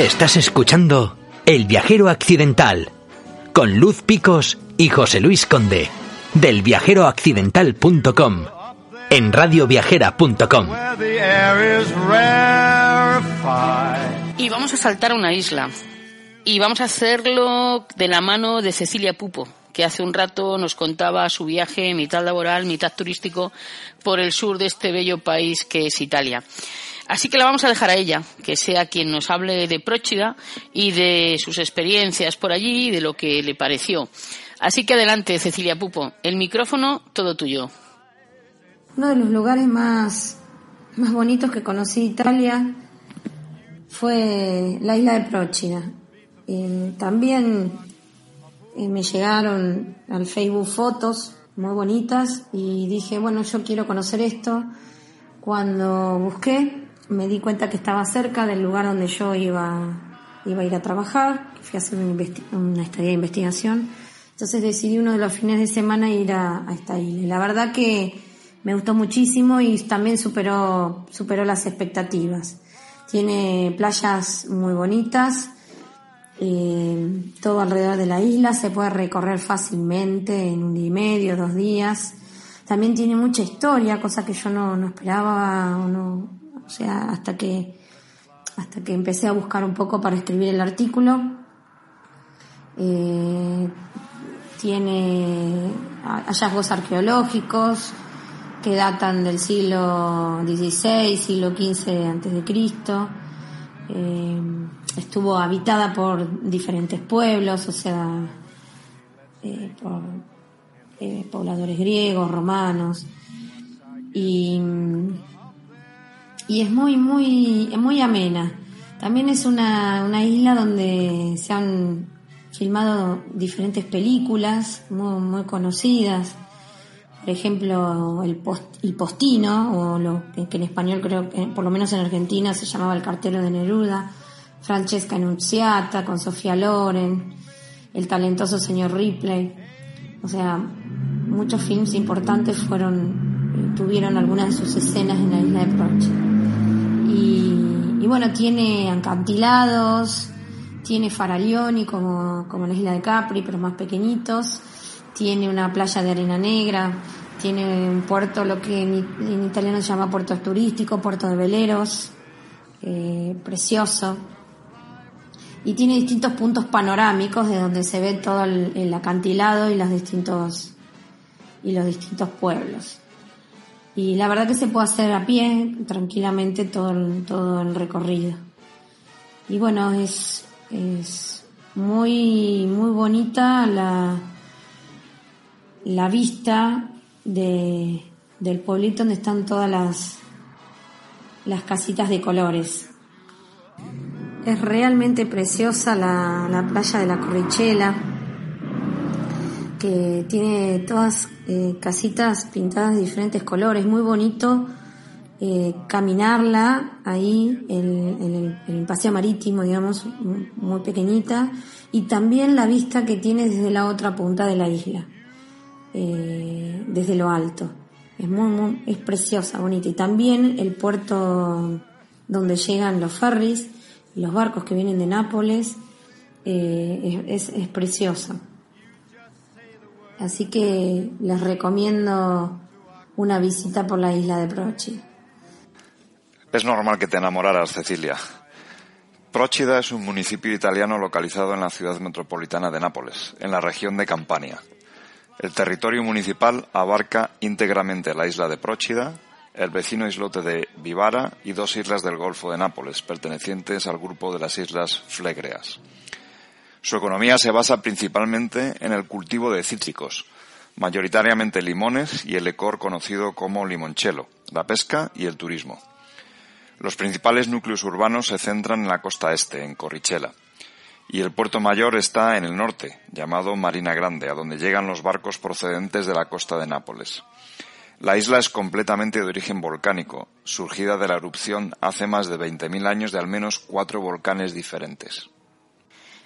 Estás escuchando El viajero accidental con Luz Picos y José Luis Conde del viajeroaccidental.com en radioviajera.com. Y vamos a saltar a una isla. Y vamos a hacerlo de la mano de Cecilia Pupo, que hace un rato nos contaba su viaje, mitad laboral, mitad turístico, por el sur de este bello país que es Italia. Así que la vamos a dejar a ella, que sea quien nos hable de Próchida y de sus experiencias por allí y de lo que le pareció. Así que adelante, Cecilia Pupo, el micrófono todo tuyo. Uno de los lugares más, más bonitos que conocí Italia fue la isla de Próchida. También eh, me llegaron al Facebook fotos muy bonitas y dije, bueno, yo quiero conocer esto. Cuando busqué, me di cuenta que estaba cerca del lugar donde yo iba, iba a ir a trabajar, fui a hacer una, una estadía de investigación. Entonces decidí uno de los fines de semana ir a, esta isla. La verdad que me gustó muchísimo y también superó, superó las expectativas. Tiene playas muy bonitas, eh, todo alrededor de la isla, se puede recorrer fácilmente en un día y medio, dos días. También tiene mucha historia, cosa que yo no, no esperaba o no, o sea, hasta que, hasta que empecé a buscar un poco para escribir el artículo. Eh, tiene hallazgos arqueológicos que datan del siglo XVI, siglo XV antes de Cristo. Eh, estuvo habitada por diferentes pueblos, o sea, eh, por pobladores griegos, romanos. Y y es muy, muy, muy amena. También es una, una isla donde se han filmado diferentes películas muy, muy conocidas. Por ejemplo, el, el postino, o lo que, en español creo que, por lo menos en Argentina, se llamaba El cartero de Neruda, Francesca Annunziata con Sofía Loren, el talentoso señor Ripley. O sea, muchos films importantes fueron, tuvieron algunas de sus escenas en la isla de Proche. Y, bueno, tiene acantilados, tiene faralioni como, como la isla de Capri, pero más pequeñitos, tiene una playa de arena negra, tiene un puerto, lo que en, italiano se llama puerto turístico, puerto de veleros, eh, precioso. Y tiene distintos puntos panorámicos de donde se ve todo el, el acantilado y los distintos, y los distintos pueblos. Y la verdad que se puede hacer a pie tranquilamente todo el, todo el recorrido. Y bueno, es, es muy, muy bonita la, la vista de, del pueblito donde están todas las, las casitas de colores. Es realmente preciosa la, la playa de la Corrichela, que tiene todas eh, casitas pintadas de diferentes colores, muy bonito eh, caminarla ahí en, el, paseo marítimo, digamos, muy pequeñita, y también la vista que tiene desde la otra punta de la isla, eh, desde lo alto. Es muy, es preciosa, bonita. Y también el puerto donde llegan los ferries, los barcos que vienen de Nápoles, es, es preciosa. Así que les recomiendo una visita por la isla de Prochi. Es normal que te enamoraras, Cecilia. Procida es un municipio italiano localizado en la ciudad metropolitana de Nápoles, en la región de Campania. El territorio municipal abarca íntegramente la isla de Procida, el vecino islote de Vivara y dos islas del Golfo de Nápoles, pertenecientes al grupo de las Islas Flegreas. Su economía se basa principalmente en el cultivo de cítricos, mayoritariamente limones y el licor conocido como limoncello, la pesca y el turismo. Los principales núcleos urbanos se centran en la costa este, en Corrichela, y el puerto mayor está en el norte, llamado Marina Grande, a donde llegan los barcos procedentes de la costa de Nápoles. La isla es completamente de origen volcánico, surgida de la erupción hace más de 20.000 años de al menos cuatro volcanes diferentes.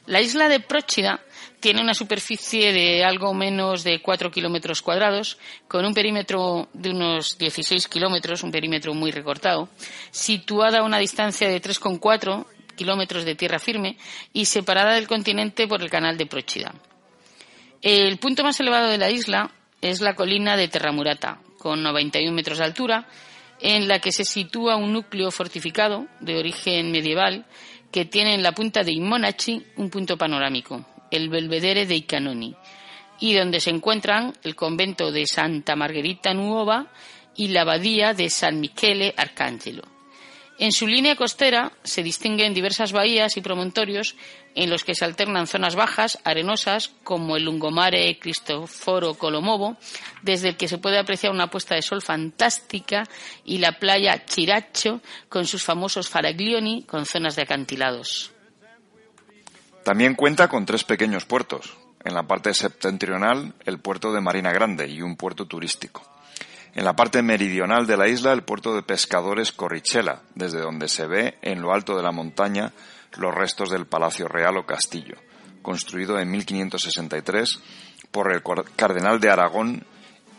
La isla de Próchida tiene una superficie de algo menos de 4 kilómetros cuadrados, con un perímetro de unos 16 kilómetros, un perímetro muy recortado, situada a una distancia de 3,4 kilómetros de tierra firme y separada del continente por el canal de Próchida. El punto más elevado de la isla es la colina de Terramurata, con 91 metros de altura, en la que se sitúa un núcleo fortificado de origen medieval que tiene en la punta de Imonachi un punto panorámico, el Belvedere de Icanoni, y donde se encuentran el convento de Santa Margherita Nuova y la abadía de San Michele Arcangelo. En su línea costera se distinguen diversas bahías y promontorios en los que se alternan zonas bajas, arenosas, como el Lungomare Cristoforo Colomovo, desde el que se puede apreciar una puesta de sol fantástica, y la playa Chiracho, con sus famosos faraglioni, con zonas de acantilados. También cuenta con tres pequeños puertos. En la parte septentrional, el puerto de Marina Grande y un puerto turístico. En la parte meridional de la isla, el puerto de pescadores Corrichela, desde donde se ve en lo alto de la montaña los restos del Palacio Real o Castillo, construido en 1563 por el cardenal de Aragón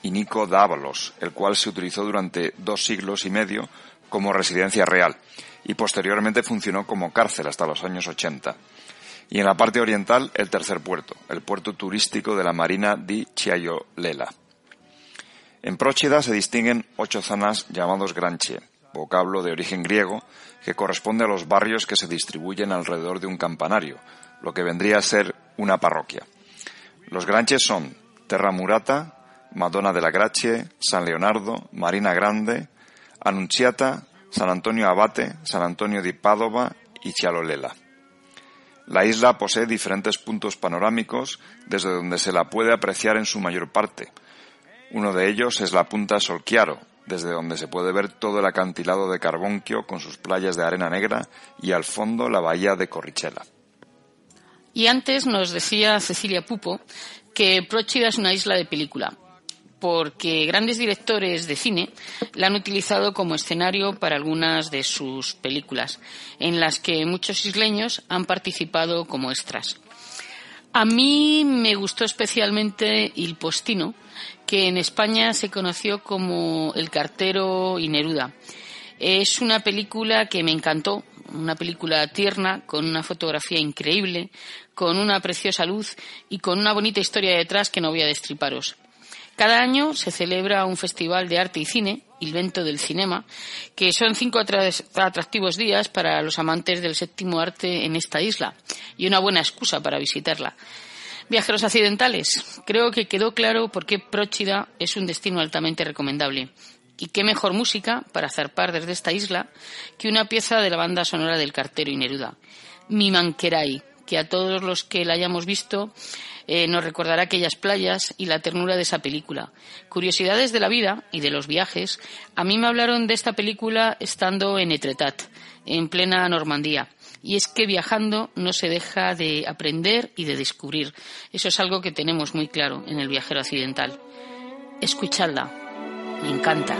Inico Dávalos, el cual se utilizó durante dos siglos y medio como residencia real y posteriormente funcionó como cárcel hasta los años 80. Y en la parte oriental, el tercer puerto, el puerto turístico de la Marina di Chiaiolela. En Próchida se distinguen ocho zonas llamados Granche, vocablo de origen griego que corresponde a los barrios que se distribuyen alrededor de un campanario, lo que vendría a ser una parroquia. Los Granches son Terra Murata, Madonna de la Gracie, San Leonardo, Marina Grande, Annunziata, San Antonio Abate, San Antonio di Padova y Cialolela. La isla posee diferentes puntos panorámicos desde donde se la puede apreciar en su mayor parte, uno de ellos es la punta Solquiaro, desde donde se puede ver todo el acantilado de Carbonquio con sus playas de arena negra y al fondo la bahía de Corrichela. Y antes nos decía Cecilia Pupo que Próchida es una isla de película, porque grandes directores de cine la han utilizado como escenario para algunas de sus películas, en las que muchos isleños han participado como extras. A mí me gustó especialmente Il Postino, que en España se conoció como El cartero y Neruda. Es una película que me encantó, una película tierna, con una fotografía increíble, con una preciosa luz y con una bonita historia detrás que no voy a destriparos. Cada año se celebra un festival de arte y cine, el Vento del Cinema, que son cinco atractivos días para los amantes del séptimo arte en esta isla y una buena excusa para visitarla. Viajeros accidentales, creo que quedó claro por qué Próchida es un destino altamente recomendable. Y qué mejor música para zarpar desde esta isla que una pieza de la banda sonora del cartero y Neruda. Mi Manqueray, que a todos los que la hayamos visto eh, nos recordará aquellas playas y la ternura de esa película. Curiosidades de la vida y de los viajes. A mí me hablaron de esta película estando en Etretat, en plena Normandía. Y es que viajando no se deja de aprender y de descubrir. Eso es algo que tenemos muy claro en el viajero occidental. Escuchadla. Me encanta.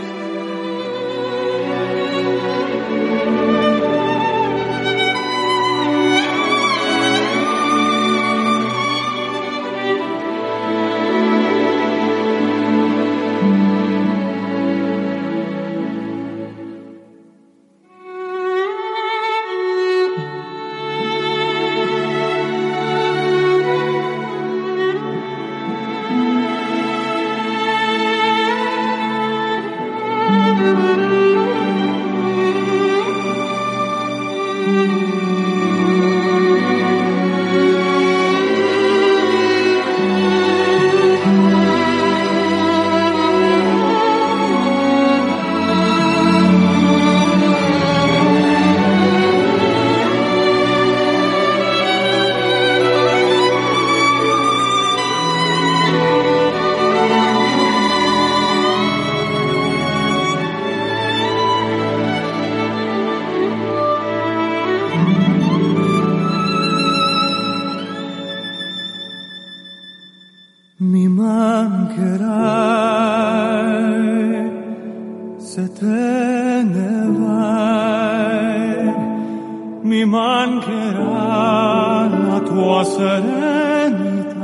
Mancherà la tua serenità,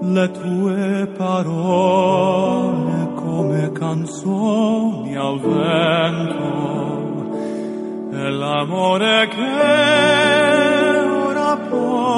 le tue parole come canzoni al vento, e l'amore che ora porti